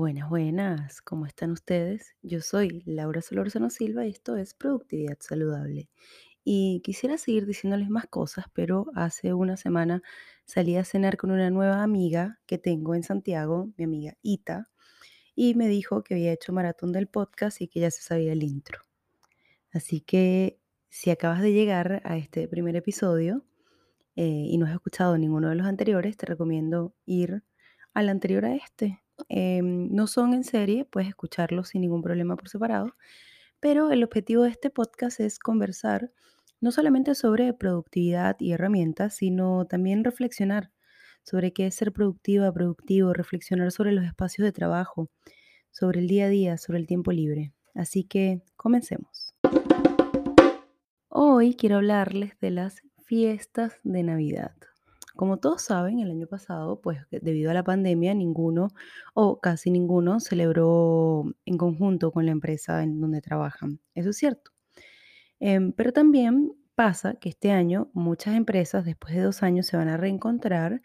Buenas, buenas, ¿cómo están ustedes? Yo soy Laura Solorzano Silva y esto es Productividad Saludable. Y quisiera seguir diciéndoles más cosas, pero hace una semana salí a cenar con una nueva amiga que tengo en Santiago, mi amiga Ita, y me dijo que había hecho maratón del podcast y que ya se sabía el intro. Así que si acabas de llegar a este primer episodio eh, y no has escuchado ninguno de los anteriores, te recomiendo ir al anterior a este. Em, no son en serie, puedes escucharlos sin ningún problema por separado, pero el objetivo de este podcast es conversar no solamente sobre productividad y herramientas, sino también reflexionar sobre qué es ser productiva, productivo, reflexionar sobre los espacios de trabajo, sobre el día a día, sobre el tiempo libre. Así que comencemos. Hoy quiero hablarles de las fiestas de Navidad. Como todos saben, el año pasado, pues debido a la pandemia, ninguno o casi ninguno celebró en conjunto con la empresa en donde trabajan. Eso es cierto. Em, pero también pasa que este año muchas empresas, después de dos años, se van a reencontrar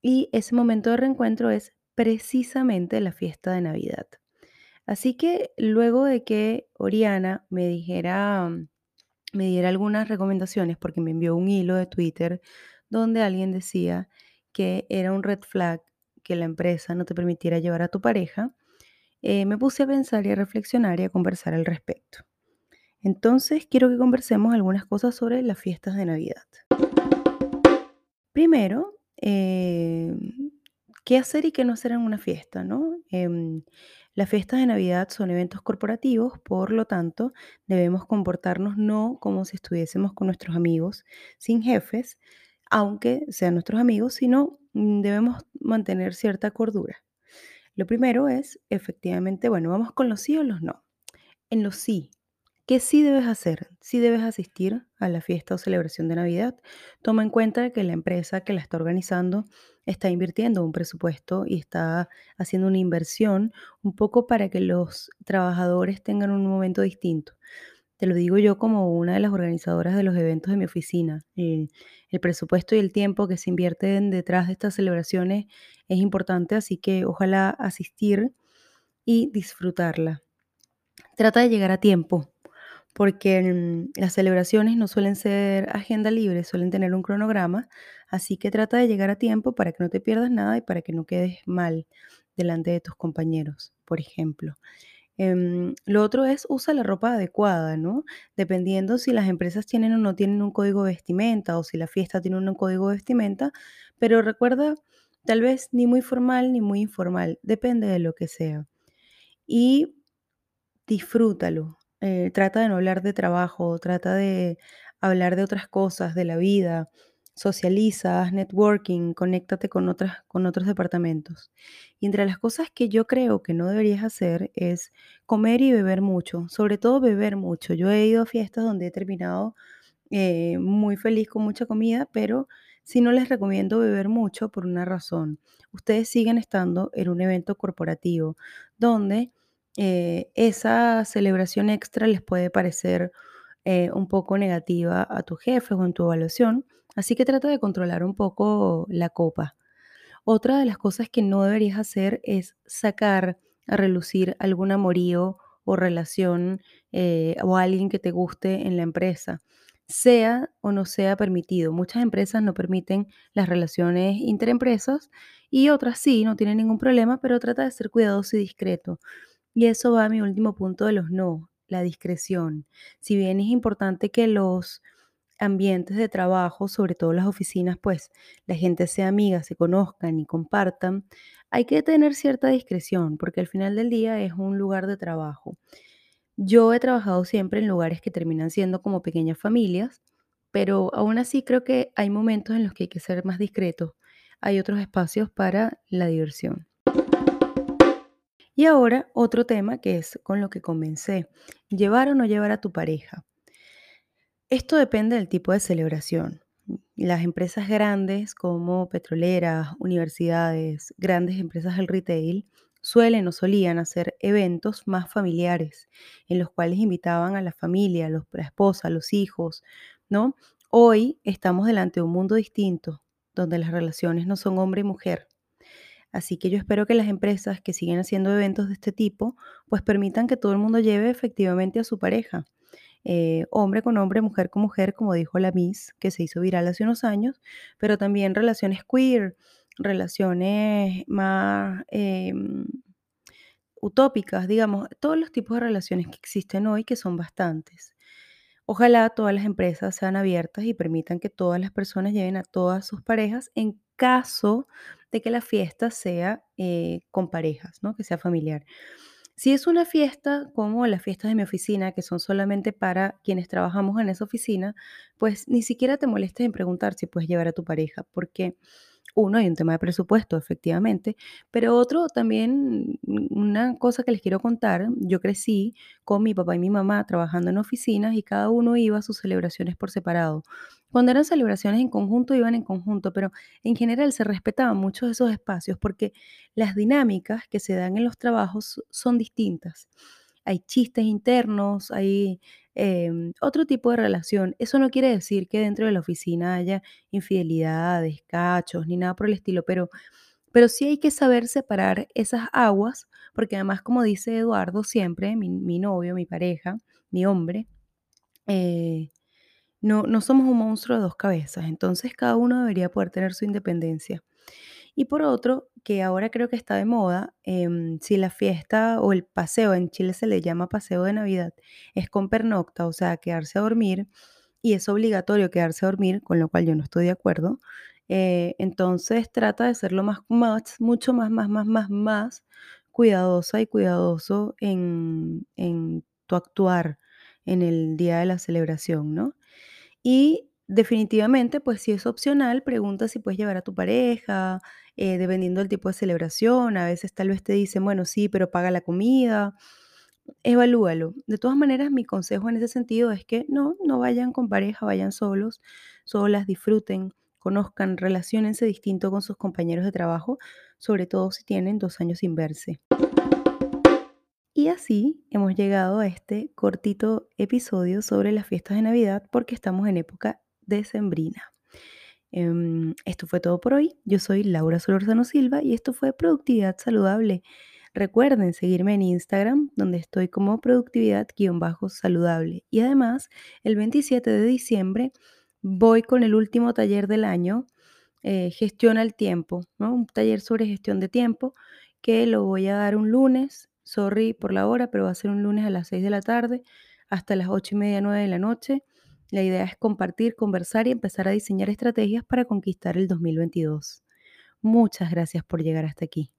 y ese momento de reencuentro es precisamente la fiesta de Navidad. Así que luego de que Oriana me dijera, me diera algunas recomendaciones, porque me envió un hilo de Twitter donde alguien decía que era un red flag que la empresa no te permitiera llevar a tu pareja, eh, me puse a pensar y a reflexionar y a conversar al respecto. Entonces, quiero que conversemos algunas cosas sobre las fiestas de Navidad. Primero, eh, ¿qué hacer y qué no hacer en una fiesta? ¿no? Em, las fiestas de Navidad son eventos corporativos, por lo tanto, debemos comportarnos no como si estuviésemos con nuestros amigos, sin jefes, aunque sean nuestros amigos, sino mm, debemos mantener cierta cordura. Lo primero es, efectivamente, bueno, vamos con los sí o los no. En los sí, ¿qué sí debes hacer? Sí debes asistir a la fiesta o celebración de Navidad. Toma en cuenta que la empresa que la está organizando está invirtiendo un presupuesto y está haciendo una inversión un poco para que los trabajadores tengan un momento distinto. Te lo digo yo como una de las organizadoras de los eventos de mi oficina. El, el presupuesto y el tiempo que se invierten detrás de estas celebraciones es importante, así que ojalá asistir y disfrutarla. Trata de llegar a tiempo, porque mm, las celebraciones no suelen ser agenda libre, suelen tener un cronograma, así que trata de llegar a tiempo para que no te pierdas nada y para que no quedes mal delante de tus compañeros, por ejemplo. Em, lo otro es usa la ropa adecuada, ¿no? Dependiendo si las empresas tienen o no tienen un código de vestimenta o si la fiesta tiene un código de vestimenta, pero recuerda, tal vez ni muy formal ni muy informal, depende de lo que sea. Y disfrútalo. eh, trata de no hablar de trabajo, trata de hablar de otras cosas, de la vida, socializa, haz networking, conéctate con otras, con otros departamentos. Y entre las cosas que yo creo que no deberías hacer es comer y beber mucho, sobre todo beber mucho. Yo he ido a fiestas donde he terminado eh, muy feliz con mucha comida, pero sí no les recomiendo beber mucho por una razón. Ustedes siguen estando en un evento corporativo donde eh, esa celebración extra les puede parecer eh, un poco negativa a tus jefes o en tu evaluación, así que trata de controlar un poco la copa. Otra de las cosas que no deberías hacer es sacar a relucir algún amorío o relación eh, o alguien que te guste en la empresa, sea o no sea permitido. Muchas empresas no permiten las relaciones interempresas y otras sí, no tienen ningún problema, pero trata de ser cuidadoso y discreto. Y eso va a mi último punto de los no, la discreción. Si bien es importante que los ambientes de trabajo, sobre todo las oficinas, pues la gente sea amiga, se conozcan y compartan, hay que tener cierta discreción porque al final del día es un lugar de trabajo. Yo he trabajado siempre en lugares que terminan siendo como pequeñas familias, pero aún así creo que hay momentos en los que hay que ser más discretos. Hay otros espacios para la diversión. Y ahora otro tema que es con lo que comencé, llevar o no llevar a tu pareja. Esto depende del tipo de celebración. Las empresas grandes como petroleras, universidades, grandes empresas del retail suelen o solían hacer eventos más familiares en los cuales invitaban a la familia, a los- la esposa, a los hijos, ¿no? Hoy estamos delante de un mundo distinto donde las relaciones no son hombre y mujer. Así que yo espero que las empresas que siguen haciendo eventos de este tipo, pues permitan que todo el mundo lleve efectivamente a su pareja, eh, hombre con hombre, mujer con mujer, como dijo la Miss, que se hizo viral hace unos años, pero también relaciones queer, relaciones más em, utópicas, digamos, todos los tipos de relaciones que existen hoy, que son bastantes. Ojalá todas las empresas sean abiertas y permitan que todas las personas lleven a todas sus parejas en caso de que la fiesta sea eh, con parejas, ¿no? Que sea familiar. Si es una fiesta como las fiestas de mi oficina, que son solamente para quienes trabajamos en esa oficina, pues ni siquiera te molestes en preguntar si puedes llevar a tu pareja, porque uno, hay un tema de presupuesto, efectivamente, pero otro también, mm, una cosa que les quiero contar, yo crecí con mi papá y mi mamá trabajando en oficinas y cada uno iba a sus celebraciones por separado. Cuando eran celebraciones en conjunto, iban en conjunto, pero en general se respetaban muchos esos espacios porque las dinámicas que se dan en los trabajos son distintas. Hay chistes internos, hay em, otro tipo de relación. Eso no quiere decir que dentro de la oficina haya infidelidades, cachos, ni nada por el estilo, pero, pero sí hay que saber separar esas aguas, porque además, como dice Eduardo siempre, mi, mi novio, mi pareja, mi hombre, eh, no, no somos un monstruo de dos cabezas, entonces cada uno debería poder tener su independencia. Y por otro, que ahora creo que está de moda, em, si la fiesta o el paseo, en Chile se le llama paseo de Navidad, es con pernocta, o sea, quedarse a dormir, y es obligatorio quedarse a dormir, con lo cual yo no estoy de acuerdo, eh, entonces trata de ser lo más, más, mucho más, más, más, más, más cuidadosa y cuidadoso en, en tu actuar en el día de la celebración, ¿no? Y definitivamente, pues si es opcional, pregunta si puedes llevar a tu pareja, eh, dependiendo del tipo de celebración. A veces tal vez te dicen, bueno, sí, pero paga la comida. Evalúalo. De todas maneras, mi consejo en ese sentido es que no, no vayan con pareja, vayan solos, solas, disfruten, conozcan, relaciónense distinto con sus compañeros de trabajo, sobre todo si tienen dos años sin verse. Y así hemos llegado a este cortito episodio sobre las fiestas de Navidad porque estamos en época decembrina. Em, esto fue todo por hoy. Yo soy Laura Solorzano Silva y esto fue Productividad Saludable. Recuerden seguirme en Instagram, donde estoy como productividad-saludable. Y además, el 27 de diciembre voy con el último taller del año, eh, Gestiona el Tiempo, ¿no? un taller sobre gestión de tiempo que lo voy a dar un lunes. Sorry por la hora, pero va a ser un lunes a las 6 de la tarde hasta las 8 y media, 9 de la noche. La idea es compartir, conversar y empezar a diseñar estrategias para conquistar el 2022. Muchas gracias por llegar hasta aquí.